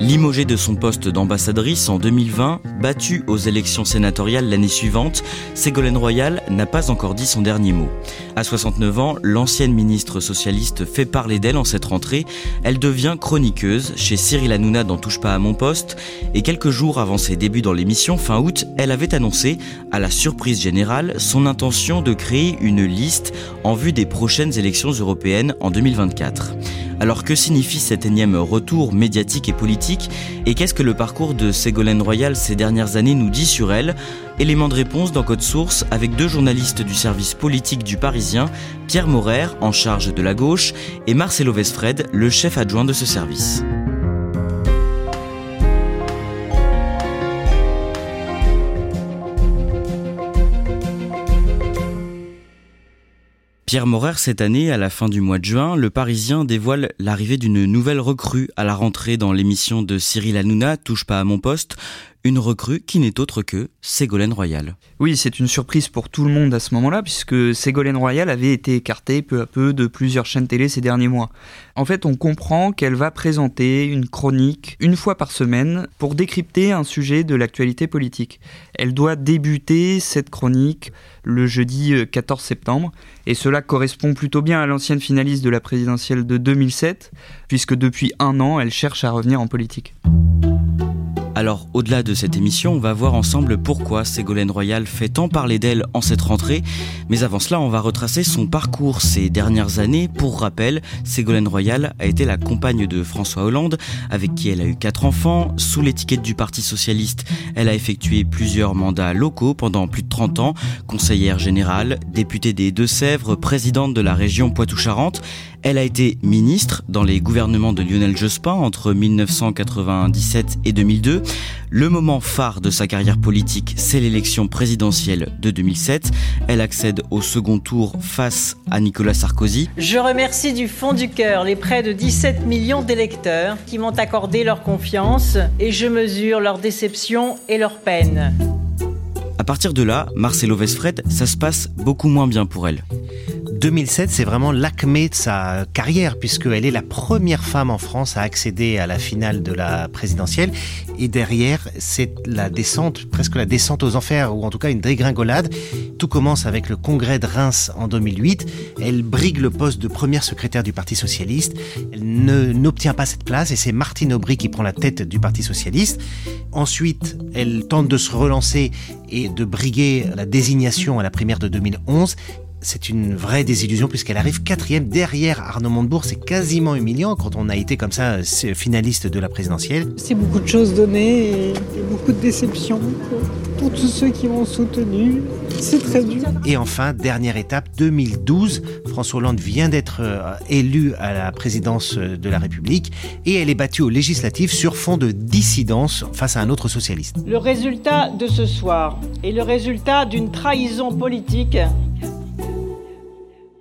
Limogée de son poste d'ambassadrice en 2020, battue aux élections sénatoriales l'année suivante, Ségolène Royal n'a pas encore dit son dernier mot. À 69 ans, l'ancienne ministre socialiste fait parler d'elle en cette rentrée. Elle devient chroniqueuse chez Cyril Hanouna dans Touche pas à mon poste et quelques jours avant ses débuts dans l'émission, fin août, elle avait annoncé, à la surprise générale, son intention de créer une liste en vue des prochaines élections européennes en 2024. Alors que signifie cet énième retour médiatique et politique Et qu'est-ce que le parcours de Ségolène Royal ces dernières années nous dit sur elle Élément de réponse dans Code Source avec deux journalistes du service politique du Parisien, Pierre Maurer, en charge de la gauche, et Marcelo Vesfred, le chef adjoint de ce service. Pierre Maurer, cette année, à la fin du mois de juin, le Parisien dévoile l'arrivée d'une nouvelle recrue à la rentrée dans l'émission de Cyril Hanouna, Touche pas à mon poste, une recrue qui n'est autre que Ségolène Royal. Oui, c'est une surprise pour tout le monde à ce moment-là, puisque Ségolène Royal avait été écartée peu à peu de plusieurs chaînes télé ces derniers mois. En fait, on comprend qu'elle va présenter une chronique une fois par semaine pour décrypter un sujet de l'actualité politique. Elle doit débuter cette chronique le jeudi 14 euh, septembre, et cela correspond plutôt bien à l'ancienne finaliste de la présidentielle de 2007, puisque depuis un an, elle cherche à revenir en politique. Alors, au-delà de cette émission, on va voir ensemble pourquoi Ségolène Royal fait tant parler d'elle en cette rentrée. Mais avant cela, on va retracer son parcours ces dernières années. Pour rappel, Ségolène Royal a été la compagne de François Hollande, avec qui elle a eu quatre enfants. Sous l'étiquette du Parti Socialiste, elle a effectué plusieurs mandats locaux pendant plus de 30 ans. Conseillère générale, députée des Deux-Sèvres, présidente de la région Poitou-Charentes. Elle a été ministre dans les gouvernements de Lionel Jospin entre 1997 et 2002. Le moment phare de sa carrière politique, c'est l'élection présidentielle de 2007. Elle accède au second tour face à Nicolas Sarkozy. Je remercie du fond du cœur les près de 17 millions d'électeurs qui m'ont accordé leur confiance et je mesure leur déception et leur peine. À partir de là, Marcelo Vesfred, ça se passe beaucoup moins bien pour elle. 2007, c'est vraiment l'acmé de sa carrière, puisqu'elle est la première femme en France à accéder à la finale de la présidentielle. Et derrière, c'est la descente, presque la descente aux enfers, ou en tout cas une dégringolade. Tout commence avec le congrès de Reims en 2008. Elle brigue le poste de première secrétaire du Parti Socialiste. Elle n'obtient pas cette place, et c'est Martine Aubry qui prend la tête du Parti Socialiste. Ensuite, elle tente de se relancer et de briguer la désignation à la primaire de 2011 c'est une vraie désillusion puisqu'elle arrive quatrième derrière Arnaud Montebourg. C'est quasiment humiliant quand on a été comme ça finaliste de la présidentielle. C'est beaucoup de choses données et, beaucoup de déceptions pour, tous ceux qui m'ont soutenu. C'est très dur. Et enfin, dernière étape, 2012, François Hollande vient d'être euh, élu à la présidence de la République et elle est battue aux législatives sur fond de dissidence face à un autre socialiste. Le résultat de ce soir est le résultat d'une trahison politique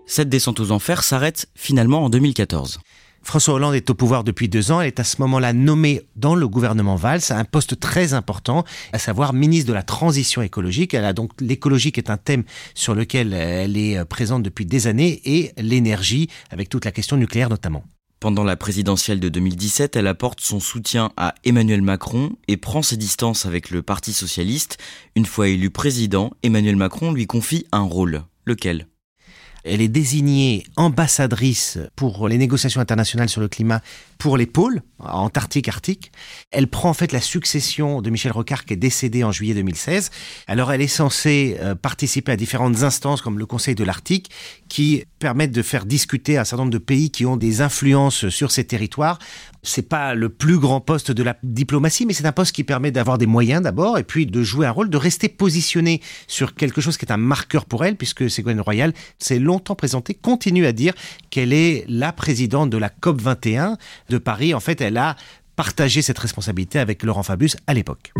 cette descente aux enfers s'arrête finalement en 2014. François Hollande est au pouvoir depuis deux ans. Elle est à ce moment-là nommée dans le gouvernement Valls à un poste très important, à savoir ministre de la Transition écologique. Elle a donc l'écologie qui est un thème sur lequel elle est présente depuis des années et l'énergie avec toute la question nucléaire notamment. Pendant la présidentielle de 2017, elle apporte son soutien à Emmanuel Macron et prend ses distances avec le Parti socialiste. Une fois élu président, Emmanuel Macron lui confie un rôle. Lequel? Elle est désignée ambassadrice pour les négociations internationales sur le climat pour les pôles, Antarctique, Arctique. Elle prend en fait la succession de Michel Rocard qui est décédé en juillet 2016. Alors elle est censée euh, participer à différentes instances comme le Conseil de l'Arctique qui permettent de faire discuter un certain nombre de pays qui ont des influences sur ces territoires. C'est pas le plus grand poste de la diplomatie, mais c'est un poste qui permet d'avoir des moyens d'abord, et puis de jouer un rôle, de rester positionné sur quelque chose qui est un marqueur pour elle, puisque Ségolène Royal s'est longtemps présentée, continue à dire qu'elle est la présidente de la COP 21 de Paris. En fait, elle a partagé cette responsabilité avec Laurent Fabius à l'époque.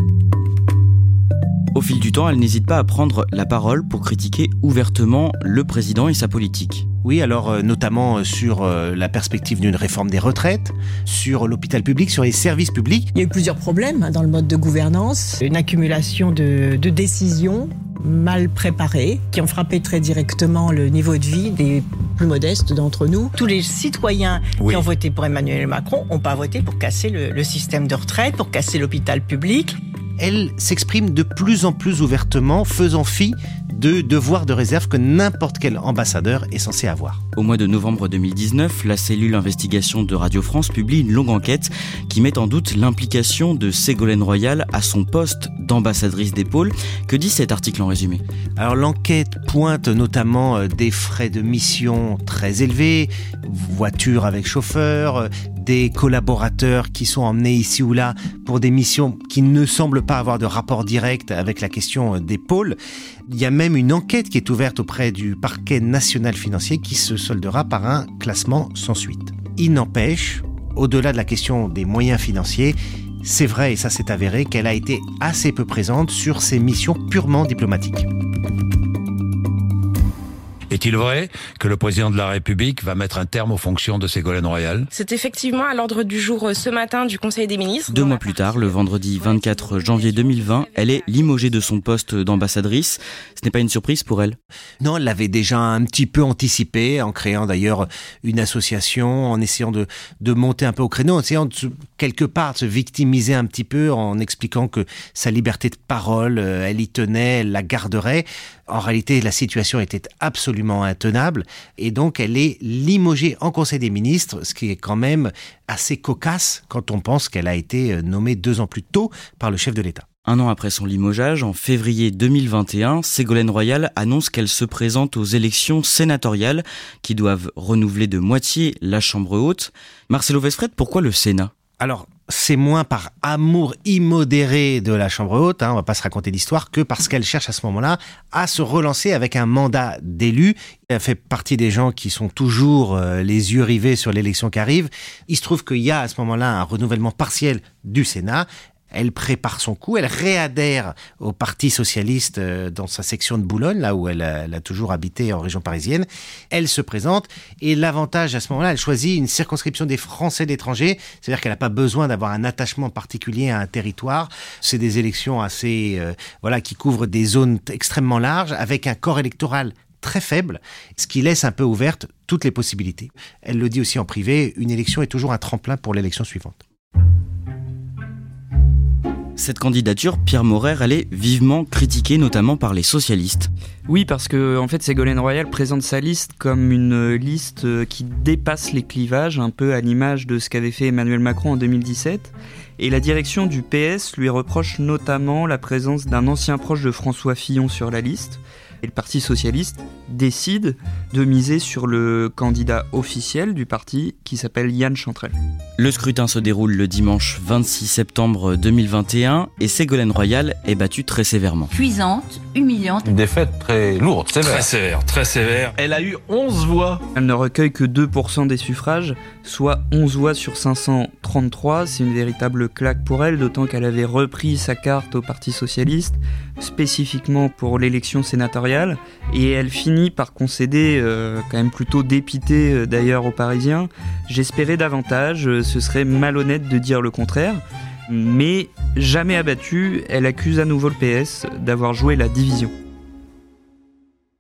Au fil du temps, elle n'hésite pas à prendre la parole pour critiquer ouvertement le président et sa politique. Oui, alors euh, notamment euh, sur euh, la perspective d'une réforme des retraites, sur l'hôpital public, sur les services publics. Il y a eu plusieurs problèmes hein, dans le mode de gouvernance, une accumulation de, décisions mal préparées qui ont frappé très directement le niveau de vie des plus modestes d'entre nous. Tous les citoyens qui ont voté pour Emmanuel Macron n'ont pas voté pour casser le système de retraite, pour casser l'hôpital public elle s'exprime de plus en plus ouvertement, faisant fi de devoirs de réserve que n'importe quel ambassadeur est censé avoir. Au mois de novembre 2019, la cellule investigation de Radio France publie une longue enquête qui met en doute l'implication de Ségolène Royal à son poste d'ambassadrice d'épaule. Que dit cet article en résumé? Alors l'enquête pointe notamment euh, des frais de mission très élevés, voitures avec chauffeur, des collaborateurs qui sont emmenés ici ou là pour des missions qui ne semblent pas avoir de rapport direct avec la question euh, des pôles. Il y a même une enquête qui est ouverte auprès du parquet national financier qui se soldera par un classement sans suite. Il n'empêche, au-delà de la question des moyens financiers, c'est vrai, et ça s'est avéré, qu'elle a été assez peu présente sur ses missions purement diplomatiques. Est-il vrai que le président de la République va mettre un terme aux fonctions de Ségolène Royal? C'est effectivement à l'ordre du jour euh, ce matin du Conseil des ministres. Deux mois plus tard, le vendredi 24 janvier 2020, elle est limogée de son poste d'ambassadrice. Ce n'est pas une surprise pour elle? Non, elle l'avait déjà un petit peu anticipé en créant d'ailleurs une association, en essayant de, de monter un peu au créneau, en essayant de, quelque part de se victimiser un petit peu en expliquant que sa liberté de parole, euh, elle y tenait, elle la garderait. En réalité, la situation était absolument intenable et donc elle est limogée en Conseil des ministres, ce qui est quand même assez cocasse quand on pense qu'elle a été euh, nommée deux ans plus tôt par le chef de l'État. Un an après son limogeage, en février 2021, Ségolène Royal annonce qu'elle se présente aux élections sénatoriales qui doivent renouveler de moitié la Chambre haute. Marcelo Vesfred, pourquoi le Sénat? Alors, c'est moins par amour immodéré de la Chambre haute, hein, on va pas se raconter l'histoire, que parce qu'elle cherche à ce moment-là à se relancer avec un mandat d'élu. Elle fait partie des gens qui sont toujours euh, les yeux rivés sur l'élection qui arrive. Il se trouve qu'il y a à ce moment-là un renouvellement partiel du Sénat elle prépare son coup, elle réadhère au Parti socialiste euh, dans sa section de Boulogne, là où elle a, toujours habité en région parisienne. Elle se présente et l'avantage à ce moment-là, elle choisit une circonscription des Français d'étranger, c'est-à-dire qu'elle n'a pas besoin d'avoir un attachement particulier à un territoire. C'est des élections assez, euh, voilà, qui couvrent des zones extrêmement larges avec un corps électoral très faible, ce qui laisse un peu ouverte toutes les possibilités. Elle le dit aussi en privé, une élection est toujours un tremplin pour l'élection suivante. Cette candidature, Pierre Maurer, elle est vivement critiquée, notamment par les socialistes. Oui, parce que en fait, Ségolène Royal présente sa liste comme une liste qui dépasse les clivages, un peu à l'image de ce qu'avait fait Emmanuel Macron en 2017. Et la direction du PS lui reproche notamment la présence d'un ancien proche de François Fillon sur la liste. Et le Parti socialiste décide de miser sur le candidat officiel du parti qui s'appelle Yann Chantrel. Le scrutin se déroule le dimanche 26 septembre 2021 et Ségolène Royal est battue très sévèrement. Cuisante, humiliante. Une défaite très lourde, sévère. Très sévère, très sévère. Elle a eu 11 voix. Elle ne recueille que 2% des suffrages, soit 11 voix sur 533. C'est une véritable claque pour elle, d'autant qu'elle avait repris sa carte au Parti socialiste, spécifiquement pour l'élection sénatoriale, et elle finit par concéder, euh, quand même plutôt dépité euh, d'ailleurs aux Parisiens. J'espérais davantage, euh, ce serait malhonnête de dire le contraire. Mais jamais abattue, elle accuse à nouveau le PS d'avoir joué la division.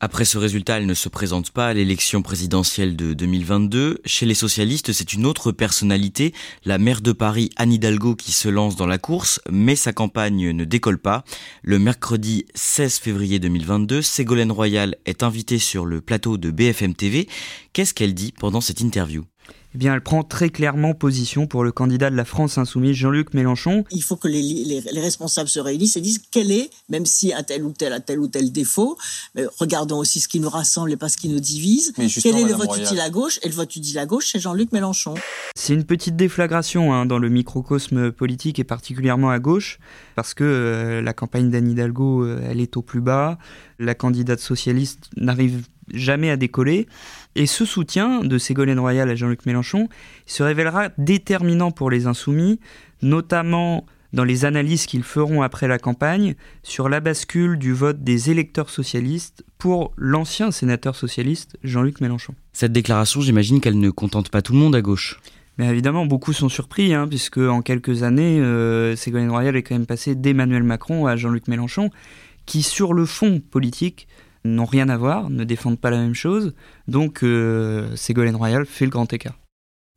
Après ce résultat, elle ne se présente pas à l'élection présidentielle de 2022. Chez les socialistes, c'est une autre personnalité, la maire de Paris, Anne Hidalgo, qui se lance dans la course, mais sa campagne ne décolle pas. Le mercredi 16 février 2022, Ségolène Royal est invitée sur le plateau de BFM TV. Qu'est-ce qu'elle dit pendant cette interview? Eh bien, elle prend très clairement position pour le candidat de la France insoumise, Jean-Luc Mélenchon. Il faut que les, les, les, responsables se réunissent et disent quel est, même si un tel ou tel a tel ou tel défaut, mais regardons aussi ce qui nous rassemble et pas ce qui nous divise. Quel est le vote utile à gauche Et le vote utile à gauche, c'est Jean-Luc Mélenchon. C'est une petite déflagration hein, dans le microcosme politique et particulièrement à gauche, parce que euh, la campagne d'Anne Hidalgo, euh, elle est au plus bas. La candidate socialiste n'arrive jamais à décoller. Et ce soutien de Ségolène Royal à Jean-Luc Mélenchon se révélera déterminant pour les insoumis, notamment dans les analyses qu'ils feront après la campagne sur la bascule du vote des électeurs socialistes pour l'ancien sénateur socialiste Jean-Luc Mélenchon. Cette déclaration, j'imagine qu'elle ne contente pas tout le monde à gauche. Mais évidemment, beaucoup sont surpris, hein, puisque en quelques années, euh, Ségolène Royal est quand même passé d'Emmanuel Macron à Jean-Luc Mélenchon, qui sur le fond politique n'ont rien à voir, ne défendent pas la même chose. Donc euh, Ségolène Royal fait le grand écart.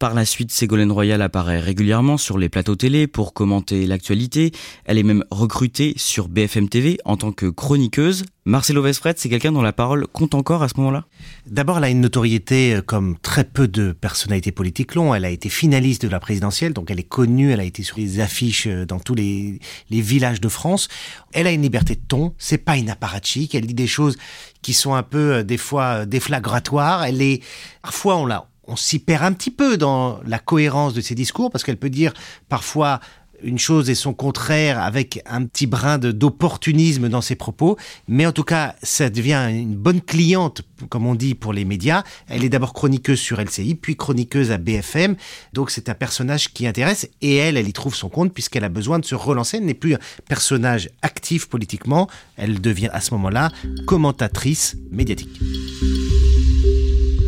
Par la suite, Ségolène Royal apparaît régulièrement sur les plateaux télé pour commenter l'actualité. Elle est même recrutée sur BFM TV en tant que chroniqueuse. Marcelo Vesfred, c'est quelqu'un dont la parole compte encore à ce moment-là? D'abord, elle a une notoriété euh, comme très peu de personnalités politiques l'ont. Elle a été finaliste de la présidentielle, donc elle est connue, elle a été sur les affiches euh, dans tous les, villages de France. Elle a une liberté de ton, c'est pas une apparatchik, elle dit des choses qui sont un peu euh, des fois déflagratoires. Elle est parfois on l'a on s'y perd un petit peu dans la cohérence de ses discours parce qu'elle peut dire parfois une chose et son contraire avec un petit brin d'opportunisme dans ses propos. Mais en tout cas, ça devient une bonne cliente, comme on dit pour les médias. Elle est d'abord chroniqueuse sur LCI, puis chroniqueuse à BFM. Donc c'est un personnage qui intéresse et elle, elle y trouve son compte puisqu'elle a besoin de se relancer. Elle n'est plus un personnage actif politiquement. Elle devient à ce moment-là commentatrice médiatique.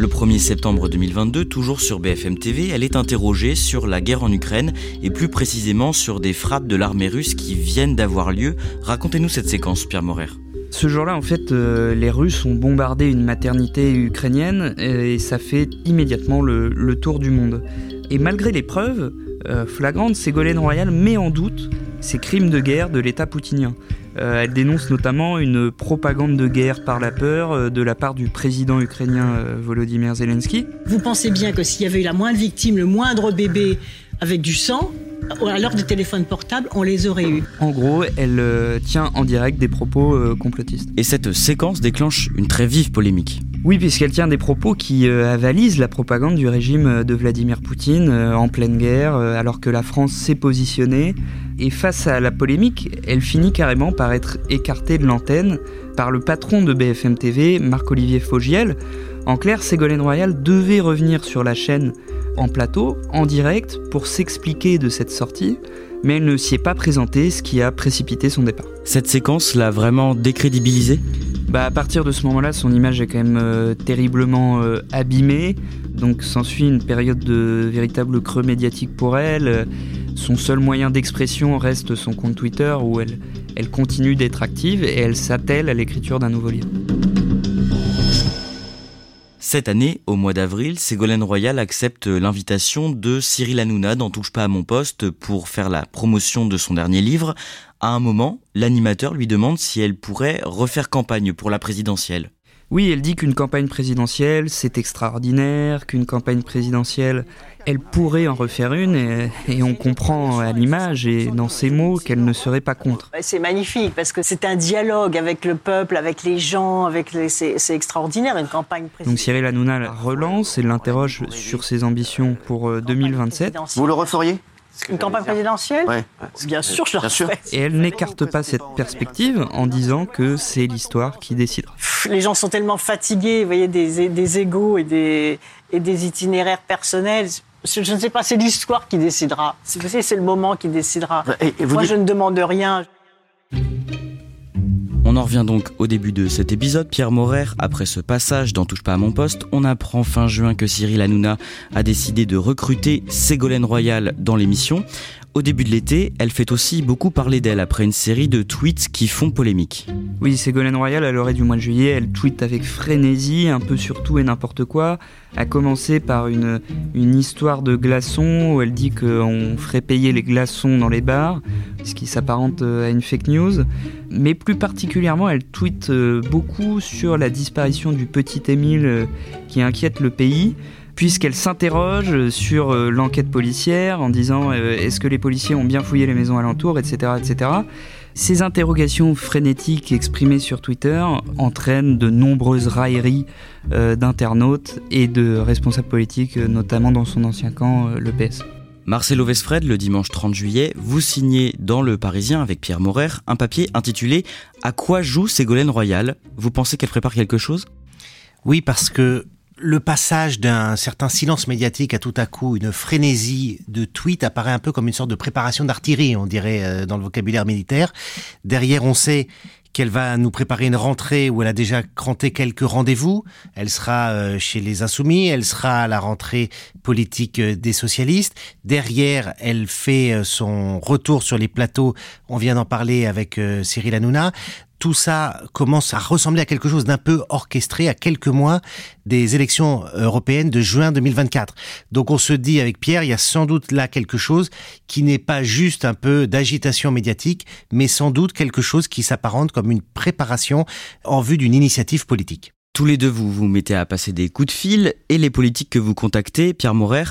Le 1er septembre 2022, toujours sur BFM TV, elle est interrogée sur la guerre en Ukraine et plus précisément sur des frappes de l'armée russe qui viennent d'avoir lieu. Racontez-nous cette séquence, Pierre Morer. Ce jour-là, en fait, euh, les Russes ont bombardé une maternité ukrainienne et ça fait immédiatement le, tour du monde. Et malgré les preuves euh, flagrantes, Ségolène Royal met en doute ces crimes de guerre de l'État poutinien. Euh, elle dénonce notamment une propagande de guerre par la peur euh, de la part du président ukrainien euh, Volodymyr Zelensky. Vous pensez bien que s'il y avait eu la moindre victime, le moindre bébé avec du sang, à l'heure des téléphones portables, on les aurait eus. En gros, elle tient en direct des propos complotistes. Et cette séquence déclenche une très vive polémique. Oui, puisqu'elle tient des propos qui avalisent la propagande du régime de Vladimir Poutine en pleine guerre, alors que la France s'est positionnée. Et face à la polémique, elle finit carrément par être écartée de l'antenne par le patron de BFM TV, Marc-Olivier Fogiel. En clair, Ségolène Royal devait revenir sur la chaîne en plateau, en direct, pour s'expliquer de cette sortie, mais elle ne s'y est pas présentée, ce qui a précipité son départ. Cette séquence l'a vraiment décrédibilisée bah, à partir de ce moment-là, son image est quand même euh, terriblement euh, abîmée. Donc s'ensuit une période de véritable creux médiatique pour elle. Son seul moyen d'expression reste son compte Twitter où elle, elle continue d'être active et elle s'attelle à l'écriture d'un nouveau livre. Cette année, au mois d'avril, Ségolène Royal accepte l'invitation de Cyril Hanouna dans Touche pas à mon poste pour faire la promotion de son dernier livre. À un moment, l'animateur lui demande si elle pourrait refaire campagne pour la présidentielle. Oui, elle dit qu'une campagne présidentielle, c'est extraordinaire, qu'une campagne présidentielle, elle pourrait en refaire une, et, on comprend à l'image et dans ses mots qu'elle ne serait pas contre. C'est magnifique, parce que c'est un dialogue avec le peuple, avec les gens, avec les... c'est extraordinaire, une campagne présidentielle. Donc Cyril Hanouna la relance et l'interroge sur ses ambitions pour 2027. Euh, Vous le referiez? Une campagne présidentielle ouais. Bien sûr, je sûr. Et elle n'écarte pas cette perspective en disant que c'est l'histoire qui décidera. Les gens sont tellement fatigués, vous voyez, des, des égaux et des, et des itinéraires personnels. Je ne sais pas, c'est l'histoire qui décidera. C'est le moment qui décidera. Moi, je ne demande rien. On en revient donc au début de cet épisode. Pierre Morer, après ce passage dans Touche pas à mon poste, on apprend fin juin que Cyril Hanouna a décidé de recruter Ségolène Royal dans l'émission. Au début de l'été, elle fait aussi beaucoup parler d'elle après une série de tweets qui font polémique. Oui, Ségolène Royal, à l'orée du mois de juillet, elle tweet avec frénésie, un peu sur tout et n'importe quoi. A commencer par une, une histoire de glaçons où elle dit qu'on ferait payer les glaçons dans les bars, ce qui s'apparente euh, à une fake news. Mais plus particulièrement, elle tweet euh, beaucoup sur la disparition du petit Émile euh, qui inquiète le pays puisqu'elle s'interroge sur l'enquête policière en disant est-ce que les policiers ont bien fouillé les maisons alentours, etc. etc. Ces interrogations frénétiques exprimées sur Twitter entraînent de nombreuses railleries d'internautes et de responsables politiques, notamment dans son ancien camp, le PS. Marcelo Vesfred, le dimanche 30 juillet, vous signez dans Le Parisien avec Pierre Maurer un papier intitulé À quoi joue Ségolène Royal? Vous pensez qu'elle prépare quelque chose? Oui, parce que le passage d'un certain silence médiatique à tout à coup une frénésie de tweets apparaît un peu comme une sorte de préparation d'artillerie, on dirait, euh, dans le vocabulaire militaire. Derrière, on sait qu'elle va nous préparer une rentrée où elle a déjà cranté quelques rendez-vous. Elle sera euh, chez les Insoumis, elle sera à la rentrée politique euh, des socialistes. Derrière, elle fait son retour sur les plateaux. On vient d'en parler avec Cyril Hanouna tout ça commence à ressembler à quelque chose d'un peu orchestré à quelques mois des élections européennes de juin 2024. Donc on se dit avec Pierre, il y a sans doute là quelque chose qui n'est pas juste un peu d'agitation médiatique, mais sans doute quelque chose qui s'apparente comme une préparation en vue d'une initiative politique. Tous les deux, vous vous mettez à passer des coups de fil et les politiques que vous contactez, Pierre Maurer,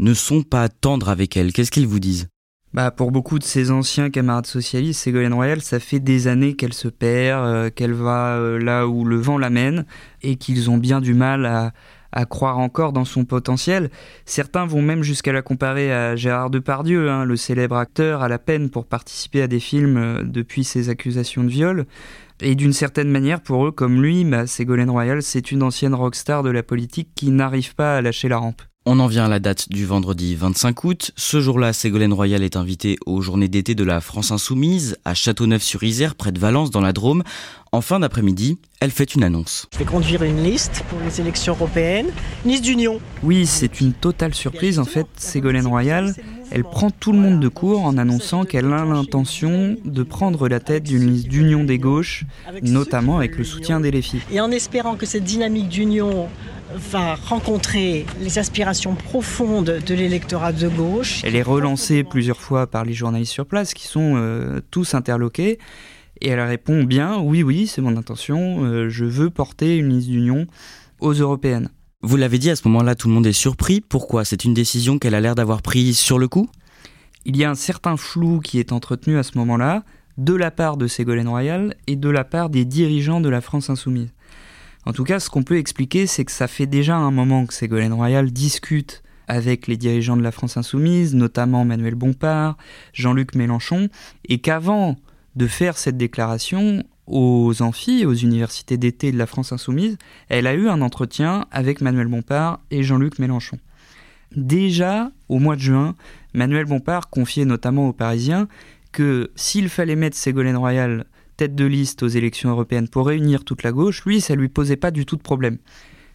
ne sont pas tendres avec elle. Qu'est-ce qu'ils vous disent? Bah, pour beaucoup de ses anciens camarades socialistes, Ségolène Royal, ça fait des années qu'elle se perd, euh, qu'elle va euh, là où le vent l'amène, et qu'ils ont bien du mal à, croire encore dans son potentiel. Certains vont même jusqu'à la comparer à Gérard Depardieu, hein, le célèbre acteur à la peine pour participer à des films euh, depuis ses accusations de viol. Et d'une certaine manière, pour eux, comme lui, bah, Ségolène Royal, c'est une ancienne rockstar de la politique qui n'arrive pas à lâcher la rampe. On en vient à la date du vendredi 25 août. Ce jour-là, Ségolène Royal est invitée aux journées d'été de la France Insoumise à Châteauneuf-sur-Isère, près de Valence, dans la Drôme. En fin d'après-midi, elle fait une annonce. Je vais conduire une liste pour les élections européennes, une liste d'union. Oui, c'est une totale surprise. En fait, Ségolène Royal, elle prend tout le monde de court en annonçant qu'elle a l'intention de prendre la tête d'une liste d'union des gauches, notamment avec le soutien des LFI. Et en espérant que cette dynamique d'union va rencontrer les aspirations profondes de l'électorat de gauche. Elle est relancée plusieurs fois par les journalistes sur place qui sont euh, tous interloqués. Et elle répond bien, oui, oui, c'est mon intention, euh, je veux porter une liste d'union aux européennes. Vous l'avez dit, à ce moment-là, tout le monde est surpris. Pourquoi? C'est une décision qu'elle a l'air d'avoir prise sur le coup? Il y a un certain flou qui est entretenu à ce moment-là, de la part de Ségolène Royal et de la part des dirigeants de la France insoumise. En tout cas, ce qu'on peut expliquer, c'est que ça fait déjà un moment que Ségolène Royal discute avec les dirigeants de la France insoumise, notamment Manuel Bompard, Jean-Luc Mélenchon, et qu'avant de faire cette déclaration aux amphis, aux universités d'été de la France insoumise, elle a eu un entretien avec Manuel Bompard et Jean-Luc Mélenchon. Déjà, au mois de juin, Manuel Bompard confiait notamment aux Parisiens que s'il fallait mettre Ségolène Royal tête de liste aux élections européennes pour réunir toute la gauche, lui, ça lui posait pas du tout de problème.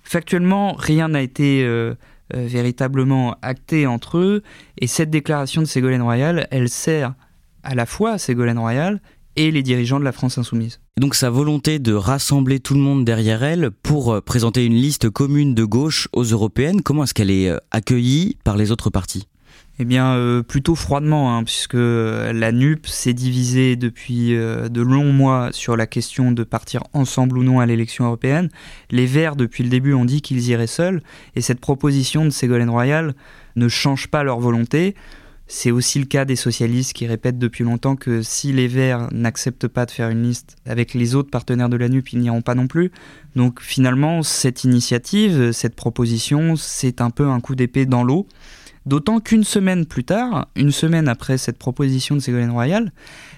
Factuellement, rien n'a été euh, euh, véritablement acté entre eux, et cette déclaration de Ségolène Royal, elle sert à la fois Ségolène Royal et les dirigeants de la France insoumise. Donc sa volonté de rassembler tout le monde derrière elle pour euh, présenter une liste commune de gauche aux européennes, comment est-ce qu'elle est accueillie par les autres partis? Eh bien, euh, plutôt froidement, hein, puisque la NUP s'est divisée depuis euh, de longs mois sur la question de partir ensemble ou non à l'élection européenne. Les Verts, depuis le début, ont dit qu'ils iraient seuls, et cette proposition de Ségolène Royal ne change pas leur volonté. C'est aussi le cas des socialistes qui répètent depuis longtemps que si les Verts n'acceptent pas de faire une liste avec les autres partenaires de la NUP, ils n'iront pas non plus. Donc finalement, cette initiative, cette proposition, c'est un peu un coup d'épée dans l'eau. D'autant qu'une semaine plus tard, une semaine après cette proposition de Ségolène Royal,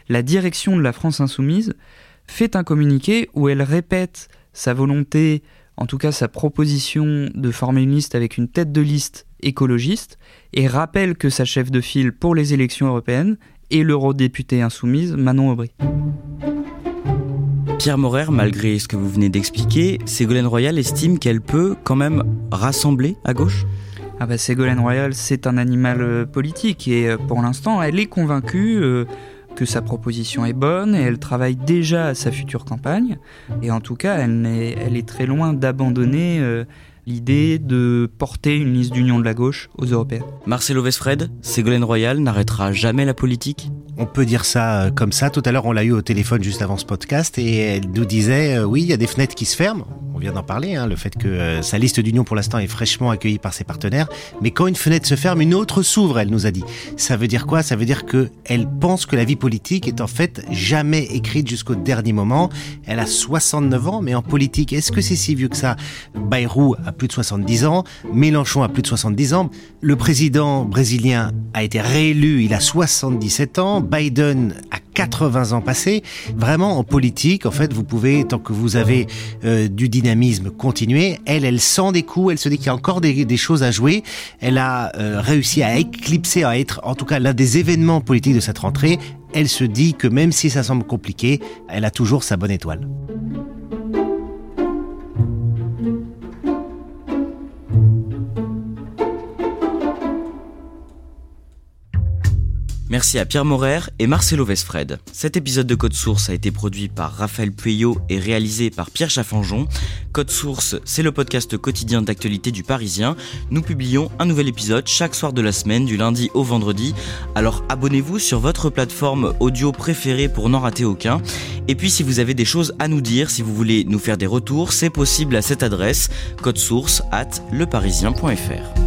la direction de la France Insoumise fait un communiqué où elle répète sa volonté, en tout cas sa proposition de former une liste avec une tête de liste écologiste, et rappelle que sa chef de file pour les élections européennes est l'eurodéputée insoumise Manon Aubry. Pierre Morer, malgré ce que vous venez d'expliquer, Ségolène Royal estime qu'elle peut quand même rassembler à gauche? Ah bah Ségolène Royal, c'est un animal euh, politique et euh, pour l'instant, elle est convaincue euh, que sa proposition est bonne et elle travaille déjà à sa future campagne. Et en tout cas, elle est, très loin d'abandonner l'idée de porter une liste d'union de la gauche aux européennes. Marcelo Vesfred, Ségolène Royal n'arrêtera jamais la politique? On peut dire ça comme ça. Tout à l'heure, on l'a eu au téléphone juste avant ce podcast et elle nous disait oui, il y a des fenêtres qui se ferment on vient d'en parler, hein, le fait que euh, sa liste d'union pour l'instant est fraîchement accueillie par ses partenaires. Mais quand une fenêtre se ferme, une autre s'ouvre, elle nous a dit. Ça veut dire quoi? Ça veut dire que elle pense que la vie politique est en fait jamais écrite jusqu'au dernier moment. Elle a 69 ans, mais en politique, est-ce que c'est si vieux que ça? Bayrou a plus de 70 ans, Mélenchon a plus de 70 ans, le président brésilien a été réélu, il a 77 ans, Biden a 80 ans passés. Vraiment, en politique, en fait, vous pouvez, tant que vous avez euh, du dynamisme, continuer. Elle, elle sent des coups, elle se dit qu'il y a encore des, choses à jouer. Elle a euh, réussi à éclipser, à être en tout cas l'un des événements politiques de cette rentrée. Elle se dit que même si ça semble compliqué, elle a toujours sa bonne étoile. Merci à Pierre Morer et Marcelo Vesfred. Cet épisode de Code Source a été produit par Raphaël Pueyo et réalisé par Pierre Chaffanjon. Code Source, c'est le podcast quotidien d'actualité du Parisien. Nous publions un nouvel épisode chaque soir de la semaine, du lundi au vendredi. Alors abonnez-vous sur votre plateforme audio préférée pour n'en rater aucun. Et puis si vous avez des choses à nous dire, si vous voulez nous faire des retours, c'est possible à cette adresse, code source at leparisien.fr.